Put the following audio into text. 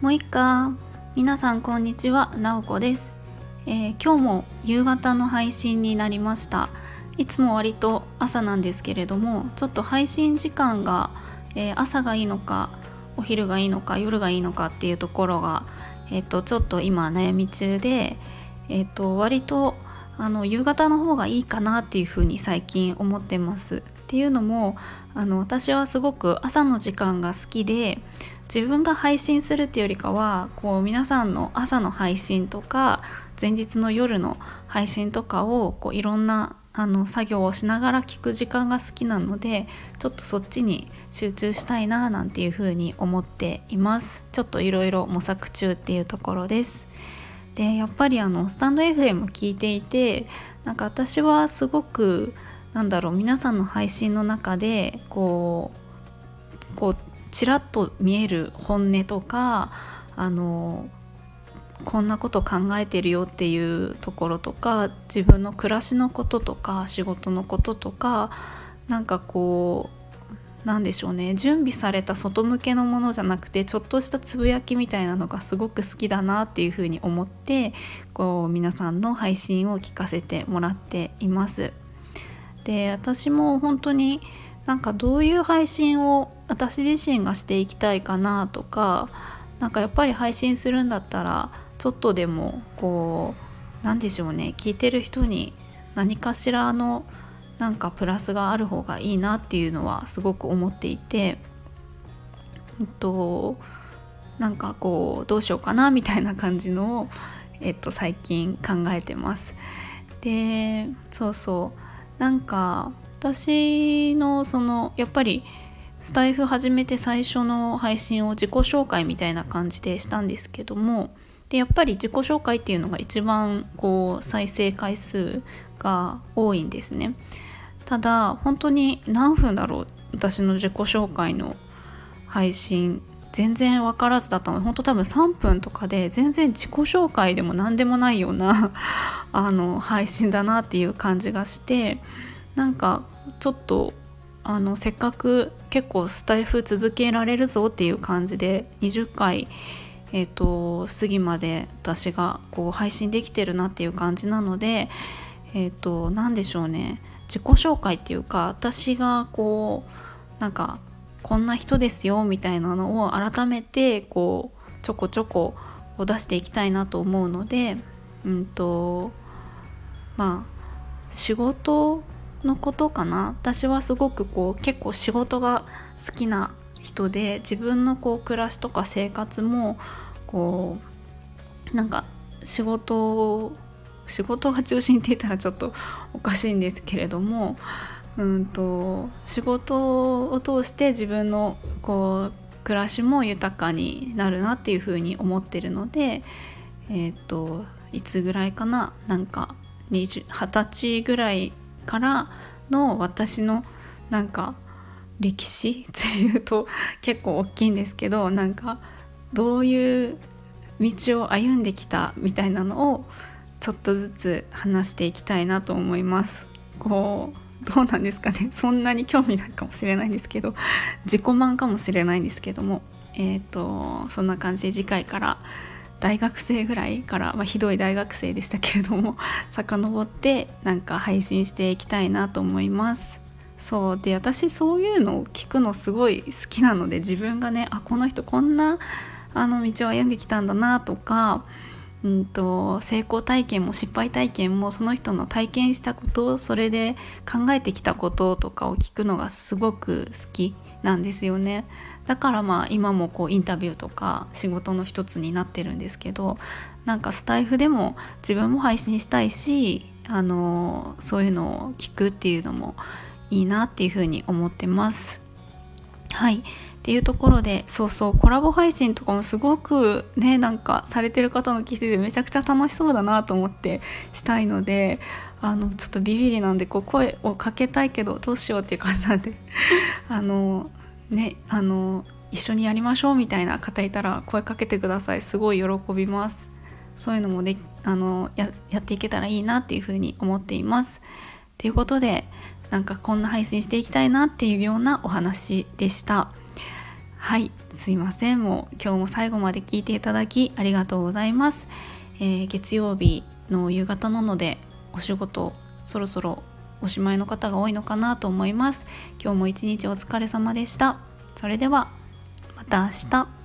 もういっか。皆さんこんにちは。なおこです、えー、今日も夕方の配信になりました。いつも割と朝なんですけれどもちょっと配信時間が、えー、朝がいいのかお昼がいいのか夜がいいのかっていうところが、えーと、ちょっと今悩み中で、えーと割とあの夕方の方がいいかなっていうふうに最近思ってます。っていうのもあの私はすごく朝の時間が好きで自分が配信するっていうよりかはこう皆さんの朝の配信とか前日の夜の配信とかをこういろんなあの作業をしながら聞く時間が好きなのでちょっとそっちに集中したいななんていうふうに思っています。ちょっといろいろ模索中っていうところです。でやっぱりあのスタンド FM 聞いていてなんか私はすごくなんだろう皆さんの配信の中でこうこうちらっと見える本音とかあのこんなこと考えてるよっていうところとか自分の暮らしのこととか仕事のこととかなんかこうなんでしょうね準備された外向けのものじゃなくてちょっとしたつぶやきみたいなのがすごく好きだなっていうふうに思ってこう皆さんの配信を聞かせてもらっています。で私も本当になんかどういう配信を私自身がしていきたいかなとかなんかやっぱり配信するんだったらちょっとでもこうなんでしょうね聞いてる人に何かしらのなんかプラスがある方がいいなっていうのはすごく思っていて、えっと、なんかこうどうしようかなみたいな感じのを、えっと、最近考えてます。でそうそうなんか私のそのやっぱりスタイフ始めて最初の配信を自己紹介みたいな感じでしたんですけどもでやっぱり自己紹介っていうのが一番こう再生回数が多いんですね。ただ本当に何分だろう私の自己紹介の配信全然分からずだったの。で本当多分3分とかで全然自己紹介でも何でもないような あの配信だなっていう感じがしてなんかちょっとあのせっかく結構スタイフ続けられるぞっていう感じで20回えーと、過ぎまで私がこう配信できてるなっていう感じなのでえっ、ー、と何でしょうね。自己紹介っていうか私がこうなんかこんな人ですよみたいなのを改めてこうちょこちょここ出していきたいなと思うのでうんとまあ仕事のことかな。私はすごくこう結構仕事が好きな人で自分のこう暮らしとか生活もこうなんか仕事を仕事が中心って言ったらちょっとおかしいんですけれどもうんと仕事を通して自分のこう暮らしも豊かになるなっていうふうに思ってるのでえっ、ー、といつぐらいかななんか二十歳ぐらいからの私のなんか歴史 っていうと結構大きいんですけどなんかどういう道を歩んできたみたいなのをちょっとずつ話していきたいなと思います。こうどうなんですかね。そんなに興味ないかもしれないんですけど。自己満かもしれないんですけども。えっ、ー、とそんな感じで次回から大学生ぐらいから、まあ、ひどい大学生でしたけれども 遡ってなんか配信していきたいなと思います。そう。で私そういうのを聞くのすごい好きなので自分がねあこの人こんなあの道を歩んできたんだなとかうんと、成功体験も失敗体験もその人の体験したことそれで考えてきたこととかを聞くのがすごく好きなんですよね。だからまあ今もこうインタビューとか仕事の一つになってるんですけどなんかスタイフでも自分も配信したいしあのそういうのを聞くっていうのもいいなっていうふうに思ってます。はい。っていうところでそうそうコラボ配信とかもすごくねなんかされてる方の記事でめちゃくちゃ楽しそうだなと思ってしたいのであのちょっとビビりなんでこう声をかけたいけどどうしようっていう感じなんで あのねあの一緒にやりましょうみたいな方いたら声かけてください。すごい喜びます。そういうのもであのやっていけたらいいなっていうふうに思っています。ということでなんかこんな配信していきたいなっていうようなお話でした。はいすいません。もう今日も最後まで聞いていただきありがとうございます、えー、月曜日の夕方なのでお仕事そろそろおしまいの方が多いのかなと思います。今日も一日お疲れ様でした。それではまた明日。